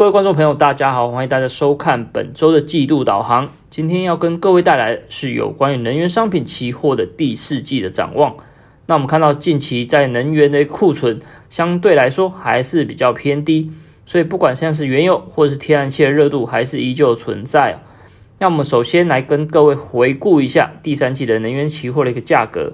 各位观众朋友，大家好，欢迎大家收看本周的季度导航。今天要跟各位带来的是有关于能源商品期货的第四季的展望。那我们看到近期在能源的库存相对来说还是比较偏低，所以不管像是原油或是天然气的热度还是依旧存在。那我们首先来跟各位回顾一下第三季的能源期货的一个价格。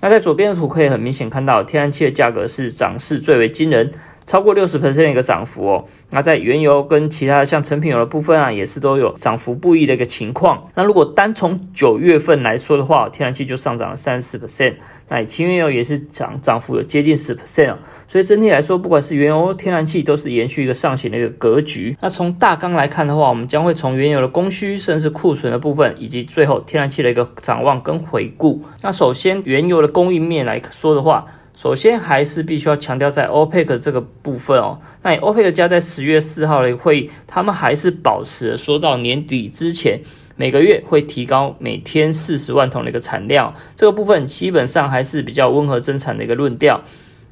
那在左边的图可以很明显看到，天然气的价格是涨势最为惊人。超过六十 percent 的一个涨幅哦，那在原油跟其他像成品油的部分啊，也是都有涨幅不一的一个情况。那如果单从九月份来说的话，天然气就上涨了三十 percent，那轻原油也是涨涨幅有接近十 percent 哦。所以整体来说，不管是原油、天然气，都是延续一个上行的一个格局。那从大纲来看的话，我们将会从原油的供需，甚至库存的部分，以及最后天然气的一个展望跟回顾。那首先原油的供应面来说的话，首先还是必须要强调在 OPEC 这个部分哦，那 OPEC 加在十月四号的会议，他们还是保持说到年底之前每个月会提高每天四十万桶的一个产量，这个部分基本上还是比较温和增产的一个论调。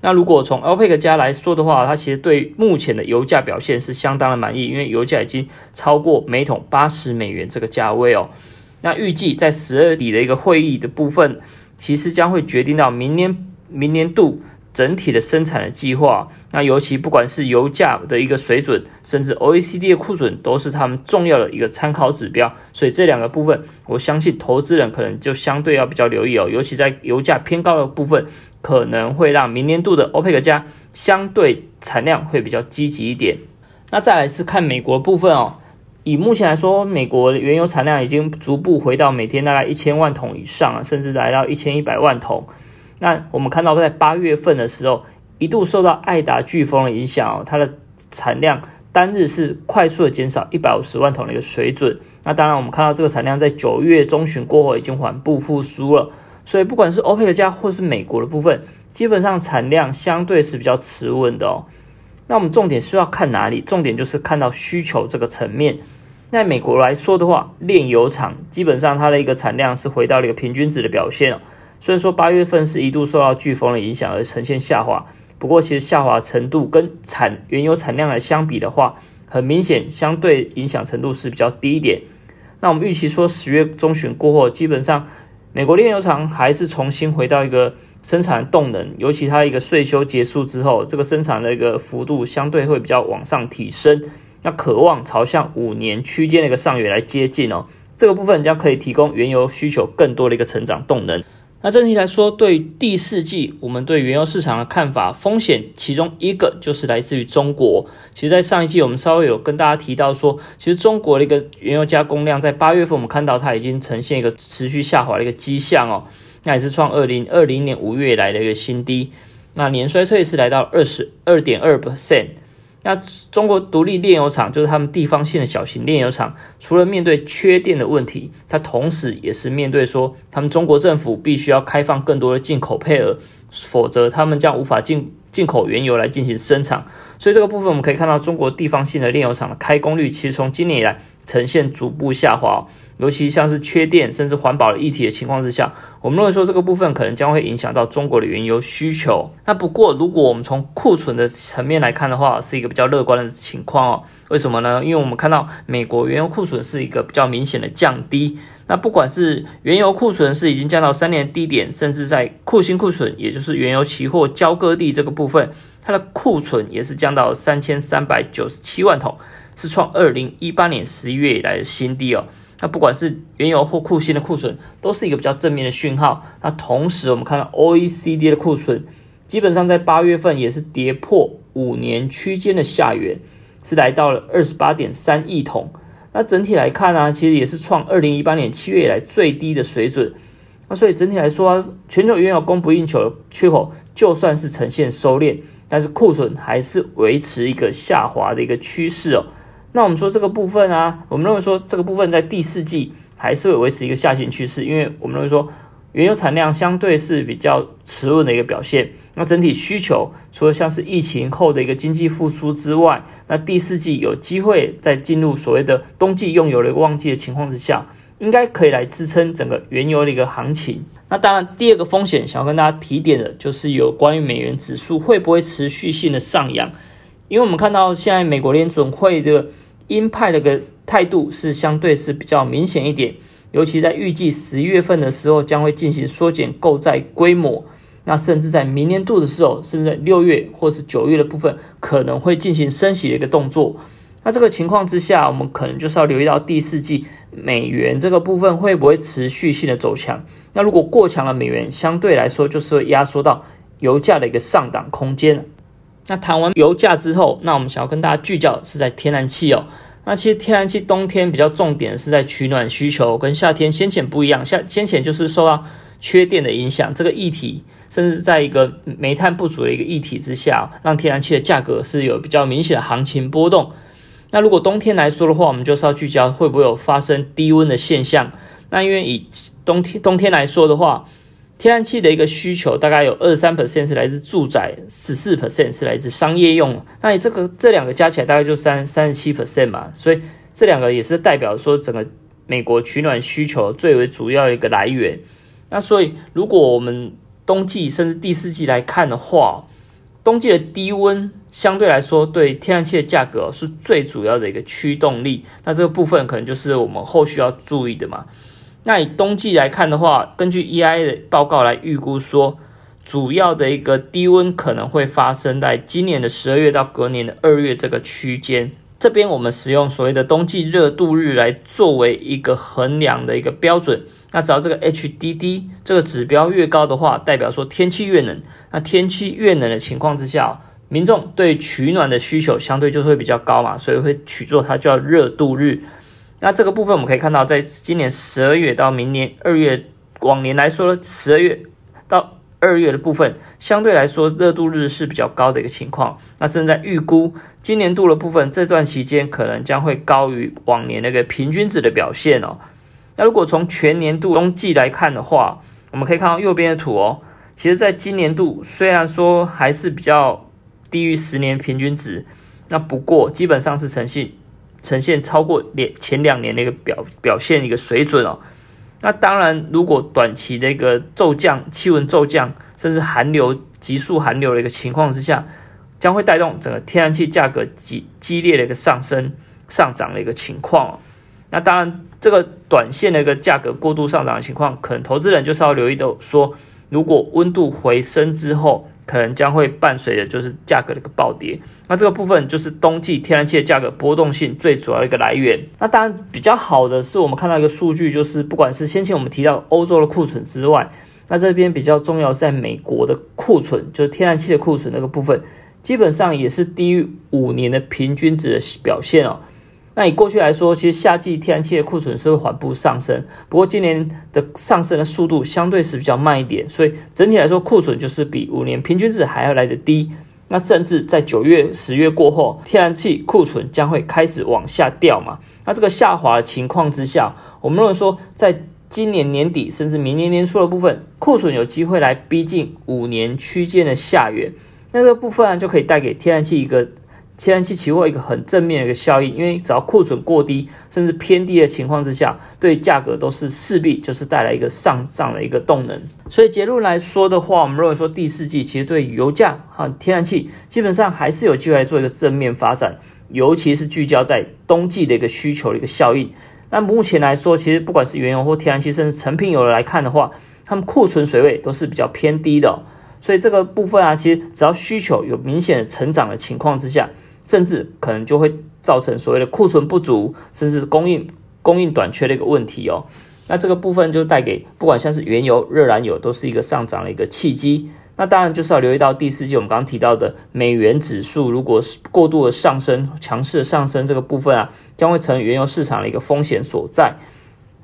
那如果从 OPEC 加来说的话，它其实对目前的油价表现是相当的满意，因为油价已经超过每桶八十美元这个价位哦。那预计在十二底的一个会议的部分，其实将会决定到明年。明年度整体的生产的计划，那尤其不管是油价的一个水准，甚至 OECD 的库存，都是他们重要的一个参考指标。所以这两个部分，我相信投资人可能就相对要比较留意哦。尤其在油价偏高的部分，可能会让明年度的 OPEC 加相对产量会比较积极一点。那再来是看美国部分哦，以目前来说，美国原油产量已经逐步回到每天大概一千万桶以上啊，甚至来到一千一百万桶。那我们看到，在八月份的时候，一度受到爱达飓风的影响哦，它的产量单日是快速的减少一百五十万桶的一个水准。那当然，我们看到这个产量在九月中旬过后已经缓步复苏了。所以，不管是欧佩克加或是美国的部分，基本上产量相对是比较持稳的哦。那我们重点是要看哪里？重点就是看到需求这个层面。那美国来说的话，炼油厂基本上它的一个产量是回到了一个平均值的表现哦。虽然说八月份是一度受到飓风的影响而呈现下滑，不过其实下滑程度跟产原油产量来相比的话，很明显相对影响程度是比较低一点。那我们预期说十月中旬过后，基本上美国炼油厂还是重新回到一个生产动能，尤其它一个税收结束之后，这个生产的一个幅度相对会比较往上提升，那渴望朝向五年区间的一个上缘来接近哦。这个部分将可以提供原油需求更多的一个成长动能。那整体来说，对第四季我们对原油市场的看法，风险其中一个就是来自于中国。其实，在上一季我们稍微有跟大家提到说，其实中国的一个原油加工量在八月份我们看到它已经呈现一个持续下滑的一个迹象哦，那也是创二零二零年五月以来的一个新低。那年衰退是来到二十二点二 percent。那中国独立炼油厂就是他们地方性的小型炼油厂，除了面对缺电的问题，它同时也是面对说，他们中国政府必须要开放更多的进口配额，否则他们将无法进进口原油来进行生产。所以这个部分我们可以看到，中国地方性的炼油厂的开工率其实从今年以来呈现逐步下滑。尤其像是缺电甚至环保的议题的情况之下，我们认为说这个部分可能将会影响到中国的原油需求。那不过，如果我们从库存的层面来看的话，是一个比较乐观的情况哦。为什么呢？因为我们看到美国原油库存是一个比较明显的降低。那不管是原油库存是已经降到三年低点，甚至在库欣库存，也就是原油期货交割地这个部分，它的库存也是降到三千三百九十七万桶，是创二零一八年十一月以来的新低哦。那不管是原油或库欣的库存，都是一个比较正面的讯号。那同时，我们看到 OECD 的库存，基本上在八月份也是跌破五年区间的下缘，是来到了二十八点三亿桶。那整体来看呢，其实也是创二零一八年七月以来最低的水准。那所以整体来说，全球原油供不应求的缺口，就算是呈现收敛，但是库存还是维持一个下滑的一个趋势哦。那我们说这个部分啊，我们认为说这个部分在第四季还是会维持一个下行趋势，因为我们认为说原油产量相对是比较迟稳的一个表现。那整体需求除了像是疫情后的一个经济复苏之外，那第四季有机会在进入所谓的冬季用油的一个旺季的情况之下，应该可以来支撑整个原油的一个行情。那当然，第二个风险想要跟大家提点的就是有关于美元指数会不会持续性的上扬。因为我们看到现在美国联准会的鹰派的个态度是相对是比较明显一点，尤其在预计十一月份的时候将会进行缩减购债规模，那甚至在明年度的时候，甚至在六月或是九月的部分可能会进行升息的一个动作。那这个情况之下，我们可能就是要留意到第四季美元这个部分会不会持续性的走强。那如果过强了，美元相对来说就是会压缩到油价的一个上档空间。那谈完油价之后，那我们想要跟大家聚焦是在天然气哦。那其实天然气冬天比较重点是在取暖需求，跟夏天先前不一样。夏先前就是受到缺电的影响，这个议题甚至在一个煤炭不足的一个议题之下，让天然气的价格是有比较明显的行情波动。那如果冬天来说的话，我们就是要聚焦会不会有发生低温的现象。那因为以冬天冬天来说的话，天然气的一个需求大概有二十三 percent 是来自住宅，十四 percent 是来自商业用。那你这个这两个加起来大概就三三十七 percent 嘛，所以这两个也是代表说整个美国取暖需求最为主要的一个来源。那所以如果我们冬季甚至第四季来看的话，冬季的低温相对来说对天然气的价格是最主要的一个驱动力。那这个部分可能就是我们后续要注意的嘛。那以冬季来看的话，根据 EIA 的报告来预估说，主要的一个低温可能会发生在今年的十二月到隔年的二月这个区间。这边我们使用所谓的冬季热度日来作为一个衡量的一个标准。那只要这个 HDD 这个指标越高的话，代表说天气越冷。那天气越冷的情况之下，民众对取暖的需求相对就会比较高嘛，所以会取作它叫热度日。那这个部分我们可以看到，在今年十二月到明年二月，往年来说，十二月到二月的部分，相对来说热度日是比较高的一个情况。那现在预估今年度的部分，这段期间可能将会高于往年那个平均值的表现哦。那如果从全年度冬季来看的话，我们可以看到右边的图哦，其实在今年度虽然说还是比较低于十年平均值，那不过基本上是呈现。呈现超过两前两年的一个表表现一个水准哦，那当然，如果短期的一个骤降气温骤降，甚至寒流急速寒流的一个情况之下，将会带动整个天然气价格激激烈的一个上升上涨的一个情况哦。那当然，这个短线的一个价格过度上涨的情况，可能投资人就是要留意的，说如果温度回升之后。可能将会伴随的就是价格的一个暴跌，那这个部分就是冬季天然气的价格波动性最主要的一个来源。那当然比较好的是我们看到一个数据，就是不管是先前我们提到欧洲的库存之外，那这边比较重要在美国的库存，就是天然气的库存那个部分，基本上也是低于五年的平均值的表现哦。那以过去来说，其实夏季天然气的库存是会缓步上升，不过今年的上升的速度相对是比较慢一点，所以整体来说库存就是比五年平均值还要来得低。那甚至在九月、十月过后，天然气库存将会开始往下掉嘛？那这个下滑的情况之下，我们认为说，在今年年底甚至明年年初的部分，库存有机会来逼近五年区间的下缘，那这个部分就可以带给天然气一个。天然气期货一个很正面的一个效应，因为只要库存过低，甚至偏低的情况之下，对价格都是势必就是带来一个上涨的一个动能。所以结论来说的话，我们认为说第四季其实对油价和天然气基本上还是有机会来做一个正面发展，尤其是聚焦在冬季的一个需求的一个效应。那目前来说，其实不管是原油或天然气，甚至成品油来看的话，它们库存水位都是比较偏低的。所以这个部分啊，其实只要需求有明显的成长的情况之下，甚至可能就会造成所谓的库存不足，甚至供应供应短缺的一个问题哦。那这个部分就带给不管像是原油、热燃油，都是一个上涨的一个契机。那当然就是要留意到第四季我们刚刚提到的美元指数，如果是过度的上升、强势的上升这个部分啊，将会成为原油市场的一个风险所在。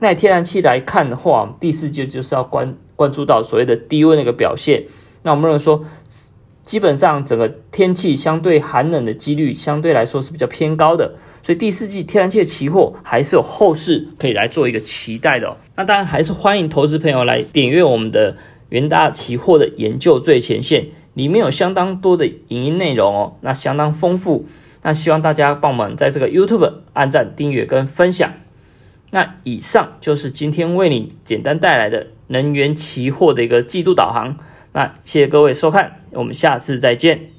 那天然气来看的话，第四季就是要关关注到所谓的低温的一个表现。那我们认为说。基本上整个天气相对寒冷的几率相对来说是比较偏高的，所以第四季天然气的期货还是有后市可以来做一个期待的。哦那当然还是欢迎投资朋友来点阅我们的元大期货的研究最前线，里面有相当多的影音内容哦，那相当丰富。那希望大家帮我们在这个 YouTube 按赞、订阅跟分享。那以上就是今天为你简单带来的能源期货的一个季度导航。那谢谢各位收看，我们下次再见。